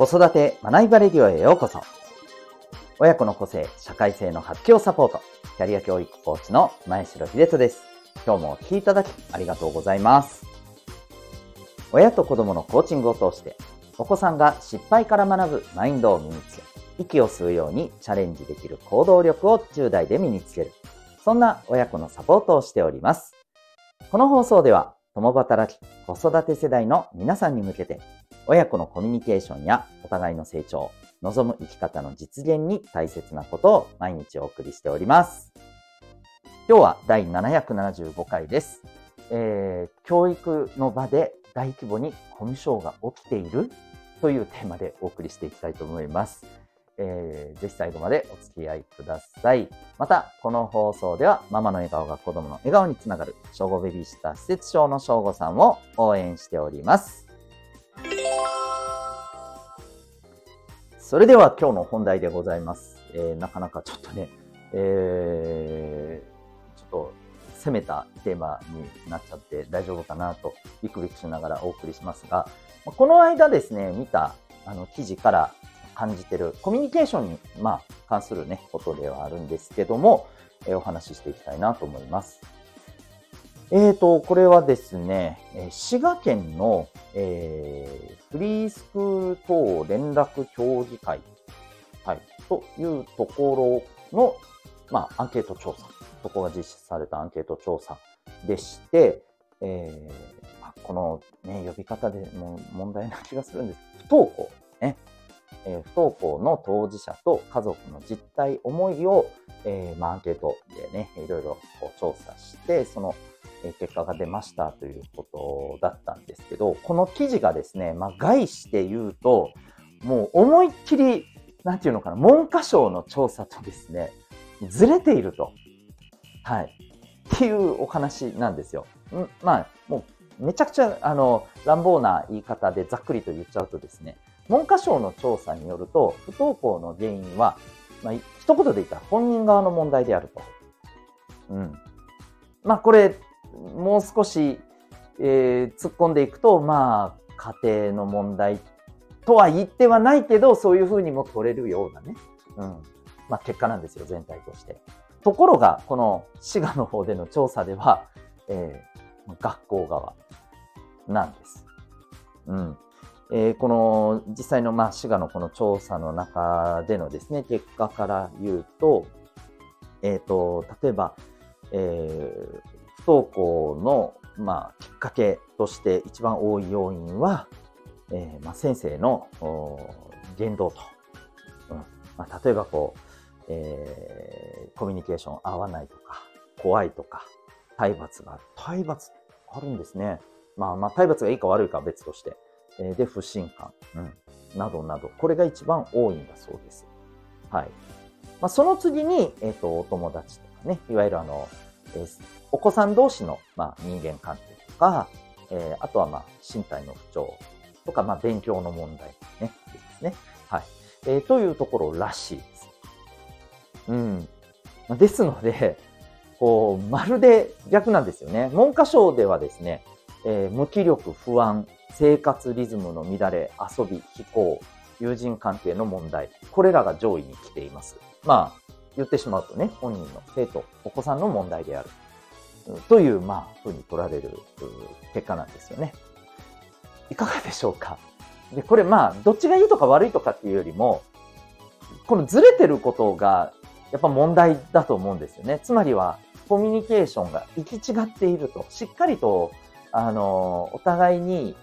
子育て学びバレディオへようこそ。親子の個性、社会性の発揮をサポート。キャリア教育コーチの前城秀人です。今日もお聴きいただきありがとうございます。親と子供のコーチングを通して、お子さんが失敗から学ぶマインドを身につけ、息を吸うようにチャレンジできる行動力を10代で身につける。そんな親子のサポートをしております。この放送では、共働き、子育て世代の皆さんに向けて、親子のコミュニケーションやお互いの成長、望む生き方の実現に大切なことを毎日お送りしております。今日は第775回です。えー、教育の場で大規模にコミュ障が起きているというテーマでお送りしていきたいと思います。えー、ぜひ最後までお付き合いください。また、この放送では、ママの笑顔が子供の笑顔につながる、小5ベビーシッター施設長の小5さんを応援しております。それでは今日の本題でございます。えー、なかなかちょっとね、えー、ちょっと攻めたテーマになっちゃって大丈夫かなとビクビクしながらお送りしますが、この間ですね、見たあの記事から感じてるコミュニケーションに、まあ、関するね、ことではあるんですけども、えー、お話ししていきたいなと思います。えーと、これはですね、滋賀県の、えー、フリースクール等連絡協議会、はい、というところの、まあ、アンケート調査、そこが実施されたアンケート調査でして、えー、この、ね、呼び方でも問題な気がするんです。不登校、ねえー、不登校の当事者と家族の実態、思いを、えーまあ、アンケートでね、いろいろこう調査して、その結果が出ましたということだったんですけど、この記事がですね、まあ、概して言うと、もう思いっきり、なんていうのかな、文科省の調査とですね、ずれていると。はい。っていうお話なんですよ。んまあ、もう、めちゃくちゃ、あの、乱暴な言い方でざっくりと言っちゃうとですね、文科省の調査によると、不登校の原因は、まあ、一言で言ったら本人側の問題であると。うん。まあ、これ、もう少し、えー、突っ込んでいくと、まあ、家庭の問題とは言ってはないけど、そういうふうにも取れるようなね、うん、まあ、結果なんですよ、全体として。ところが、この滋賀の方での調査では、えー、学校側なんです。うん。えー、この実際の、まあ、滋賀のこの調査の中でのですね、結果から言うと、え、ー、と、例えば、えー、不登校の、まあ、きっかけとして一番多い要因は、えーまあ、先生の言動と、うんまあ、例えばこう、えー、コミュニケーション合わないとか、怖いとか、体罰が。体罰あるんですね。まあまあ、体罰がいいか悪いかは別として。えー、で、不信感、うん、などなど、これが一番多いんだそうです。はい。まあ、その次に、えっ、ー、と、お友達とかね、いわゆるあの、えー、お子さん同士の、まあ、人間関係とか、えー、あとは、まあ、身体の不調とか、まあ、勉強の問題ね、ですね。はい。えー、というところらしいです。うん。ですので、こう、まるで逆なんですよね。文科省ではですね、えー、無気力、不安、生活リズムの乱れ、遊び、非行、友人関係の問題、これらが上位に来ています。まあ、言ってしまうとね、本人の生徒、お子さんの問題である。という、まあ、ふうに取られる結果なんですよね。いかがでしょうか？で、これまあ、どっちがいいとか悪いとかっていうよりも、このずれてることが、やっぱ問題だと思うんですよね。つまりは、コミュニケーションが行き違っていると。しっかりと、あの、お互いに、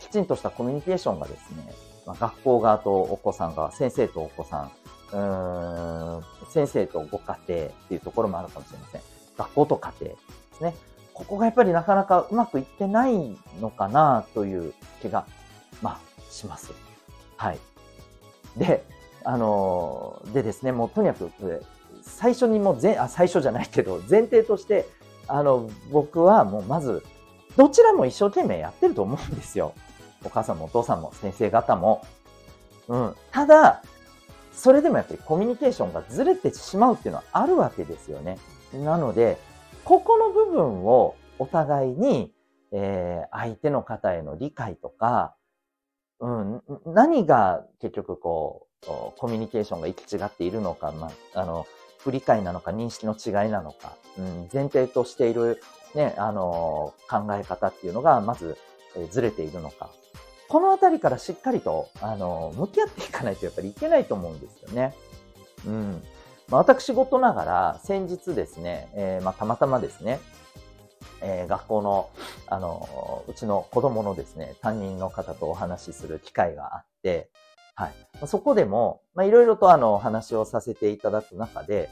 きちんとしたコミュニケーションがですね、まあ、学校側とお子さん側、先生とお子さん、うん先生とご家庭っていうところもあるかもしれません。学校と家庭ですね。ここがやっぱりなかなかうまくいってないのかなという気が、まあ、します。はい。で、あのでですね、もうとにかく、最初にもうぜ、あ、最初じゃないけど、前提として、あの、僕はもうまず、どちらも一生懸命やってると思うんですよ。お母さんもお父さんも先生方も。うん。ただ、それでもやっぱりコミュニケーションがずれてしまうっていうのはあるわけですよね。なので、ここの部分をお互いに、えー、相手の方への理解とか、うん、何が結局こう、コミュニケーションが行き違っているのか、まあ、あの、不理解なのか認識の違いなのか、うん、前提としているね、あの、考え方っていうのが、まず、えずれているのか。このあたりからしっかりと、あの、向き合っていかないとやっぱりいけないと思うんですよね。うん。まあ、私事ながら、先日ですね、えー、まあ、たまたまですね、えー、学校の、あの、うちの子供のですね、担任の方とお話しする機会があって、はい。そこでも、まあ、いろいろとあの、お話をさせていただく中で、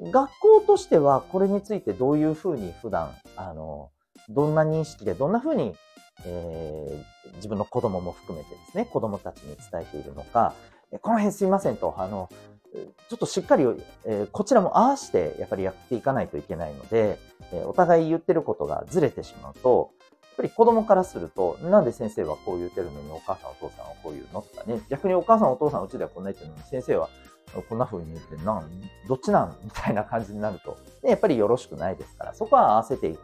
学校としてはこれについてどういうふうに普段、あの、どんな認識で、どんなふうに、えー、自分の子供も含めてですね、子供たちに伝えているのか、この辺すいませんと、あの、ちょっとしっかり、えー、こちらも合わせてやっぱりやっていかないといけないので、えー、お互い言ってることがずれてしまうと、やっぱり子供からすると、なんで先生はこう言ってるのにお母さんお父さんはこう言うのとかね、逆にお母さんお父さんうちではこんな言ってるのに先生はこんな風に言ってなん、どっちなん？みたいな感じになると、やっぱりよろしくないですから、そこは合わせていく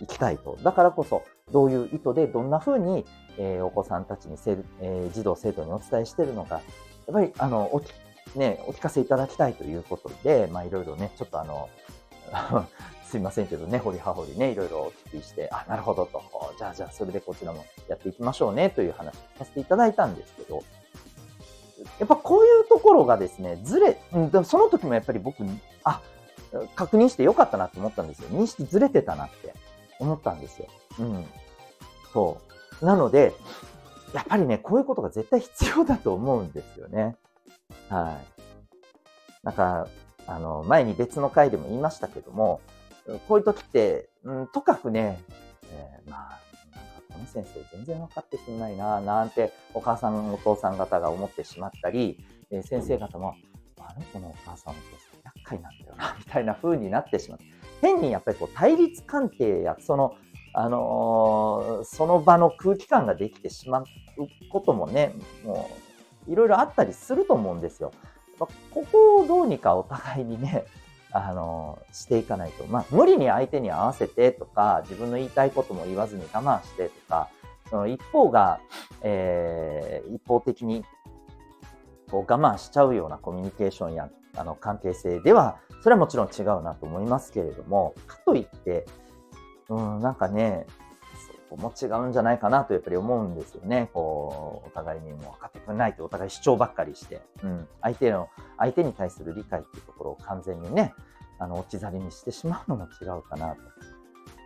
いきたいと。だからこそ、どういう意図でどんな風に、えー、お子さんたちにせ、えー、児童生徒にお伝えしているのか、やっぱり、あの、おきね、お聞かせいただきたいということで、まあいろいろね、ちょっとあの、すいませんけどね、掘り葉掘りね、いろいろお聞きして、あ、なるほどと、じゃあじゃあそれでこちらもやっていきましょうねという話をさせていただいたんですけど、やっぱこういうところがですね、ずれ、うん、その時もやっぱり僕、あ、確認してよかったなって思ったんですよ。認識ずれてたなって思ったんですよ。うん。そう。なので、やっぱりね、こういうことが絶対必要だと思うんですよね。はい。なんか、あの、前に別の回でも言いましたけども、こういう時って、うん、とかくね、えー、まあ、この先生全然分かってくんないな、なんてお母さんお父さん方が思ってしまったり、えー、先生方も、あの子のお母さんお父さん厄介なんだよな、みたいな風になってしまう。変にやっぱりこう対立関係や、その、あのー、その場の空気感ができてしまうこともね、もう、いろいろあったりすると思うんですよ。ここをどうにかお互いにね、あの、していかないと。まあ、無理に相手に合わせてとか、自分の言いたいことも言わずに我慢してとか、その一方が、えー、一方的にこう我慢しちゃうようなコミュニケーションやあの関係性では、それはもちろん違うなと思いますけれども、かといって、うん、なんかね、そこも違うんじゃないかなとやっぱり思うんですよね。こう、お互いにも分かってくれないとお互い主張ばっかりして、うん、相手の、相手に対する理解っていうところを完全にね、あの、置き去りにしてしまうのも違うかな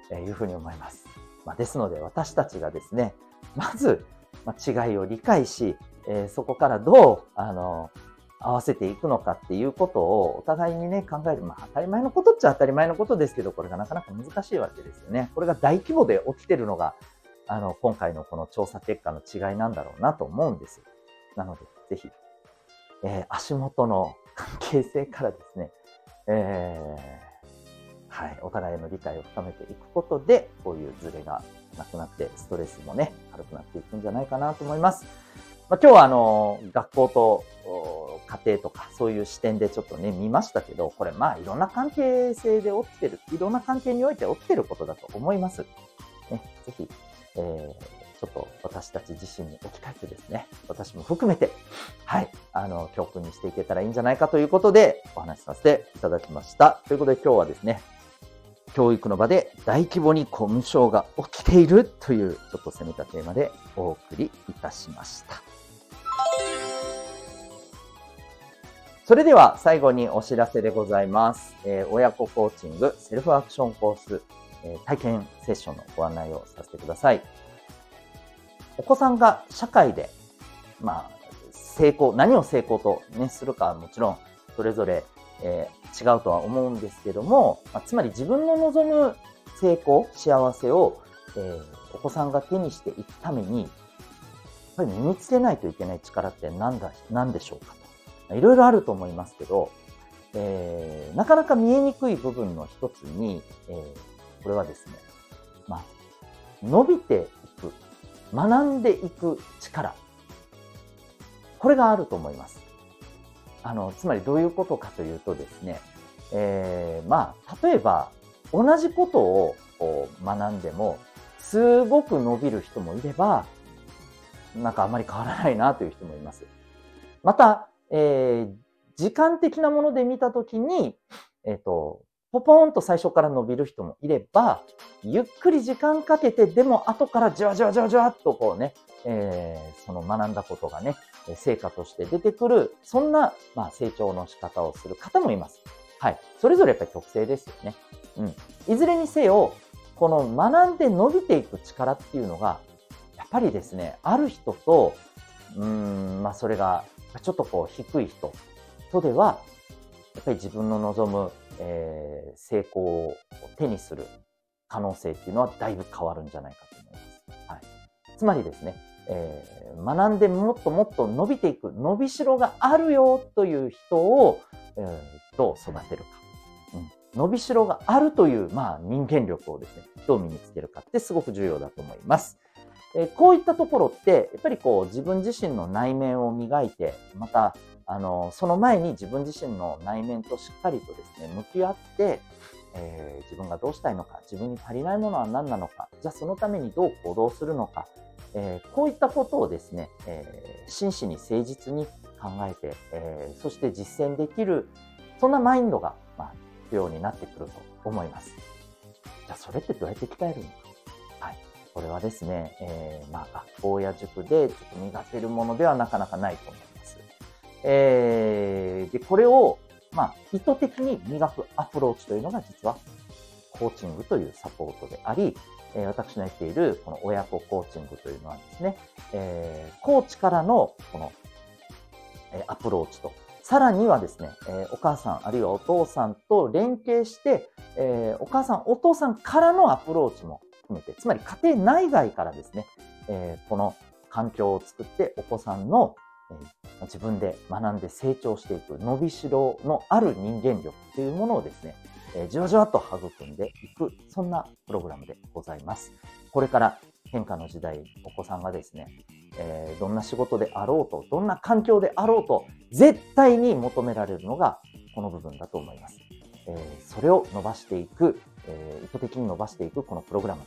というふうに思います。まあ、ですので私たちがですね、まず、まあ、違いを理解し、えー、そこからどう、あの、合わせていくのかっていうことをお互いにね、考える。まあ当たり前のことっちゃ当たり前のことですけど、これがなかなか難しいわけですよね。これが大規模で起きてるのが、あの、今回のこの調査結果の違いなんだろうなと思うんです。なので、ぜひ、えー、足元の関係性からですね、えー、はい、お互いの理解を深めていくことで、こういうズレがなくなって、ストレスもね、軽くなっていくんじゃないかなと思います。まあ、今日はあの、学校と家庭とかそういう視点でちょっとね、見ましたけど、これまあいろんな関係性で起きてる、いろんな関係において起きてることだと思います。ね、ぜひ、えー、ちょっと私たち自身に置き換えてですね、私も含めて、はい、あの、教訓にしていけたらいいんじゃないかということでお話しさせていただきました。ということで今日はですね、教育の場で大規模にコミュ障が起きているというちょっと攻めたテーマでお送りいたしました。それでは最後にお知らせでございます。えー、親子コーチングセルフアクションコース、えー、体験セッションのご案内をさせてください。お子さんが社会で、まあ、成功、何を成功と、ね、するかはもちろんそれぞれ、えー、違うとは思うんですけども、まあ、つまり自分の望む成功、幸せを、えー、お子さんが手にしていくために、やっぱり身につけないといけない力って何だ、何でしょうか？いろいろあると思いますけど、えー、なかなか見えにくい部分の一つに、えー、これはですね、まあ、伸びていく、学んでいく力。これがあると思います。あの、つまりどういうことかというとですね、えー、まあ、例えば、同じことをこ学んでも、すごく伸びる人もいれば、なんかあんまり変わらないなという人もいます。また、えー、時間的なもので見たときに、えっ、ー、と、ポポーンと最初から伸びる人もいれば、ゆっくり時間かけて、でも後からじわじわじわじわっとこうね、えー、その学んだことがね、成果として出てくる、そんな、まあ、成長の仕方をする方もいます。はい。それぞれやっぱり特性ですよね。うん。いずれにせよ、この学んで伸びていく力っていうのが、やっぱりですね、ある人と、うーん、まあそれが、ちょっとこう低い人とでは、やっぱり自分の望むえー、成功を手にする可能性っていうのはだいぶ変わるんじゃないかと思います。はい、つまりですね、えー、学んでもっともっと伸びていく、伸びしろがあるよという人を、えー、どう育てるか。うん伸びしろがあるという、まあ、人間力をですね、どう身につけるかってすごく重要だと思います。え、こういったところって、やっぱりこう自分自身の内面を磨いて、またあの、その前に自分自身の内面としっかりとですね、向き合って、えー、自分がどうしたいのか、自分に足りないものは何なのか、じゃあそのためにどう行動するのか、えー、こういったことをですね、えー、真摯に誠実に考えて、えそして実践できる、そんなマインドが、まあ、必要になってくると思います。じゃあそれってどうやって鍛えるのか。これはですね、えまあ、学校や塾でちょっと磨けるものではなかなかないと思います。えー、で、これを、まあ、意図的に磨くアプローチというのが実は、コーチングというサポートであり、えー、私のやっているこの親子コーチングというのはですね、えー、コーチからのこの、えアプローチと、さらにはですね、えお母さんあるいはお父さんと連携して、えお母さん、お父さんからのアプローチも含めて、つまり家庭内外からですね、えこの環境を作ってお子さんのえ自分で学んで成長していく伸びしろのある人間力というものをですね、えじわじわと育んでいく、そんなプログラムでございます。これから変化の時代、お子さんがですね、えー、どんな仕事であろうと、どんな環境であろうと、絶対に求められるのがこの部分だと思います。えー、それを伸ばしていく、えー、意図的に伸ばしていくこのプログラム、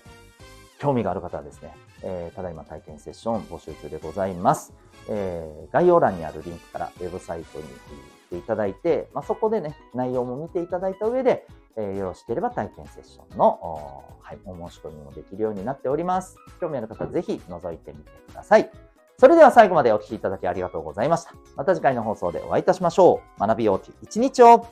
興味がある方はですね、えー、ただいま体験セッション募集中でございます。えー、概要欄にあるリンクからウェブサイトに行っていただいて、まあ、そこでね、内容も見ていただいた上で、えー、よろしければ体験セッションのはい、お申し込みもできるようになっております。興味ある方はぜひ覗いてみてください。それでは最後までお聴きいただきありがとうございました。また次回の放送でお会いいたしましょう。学びようち一日を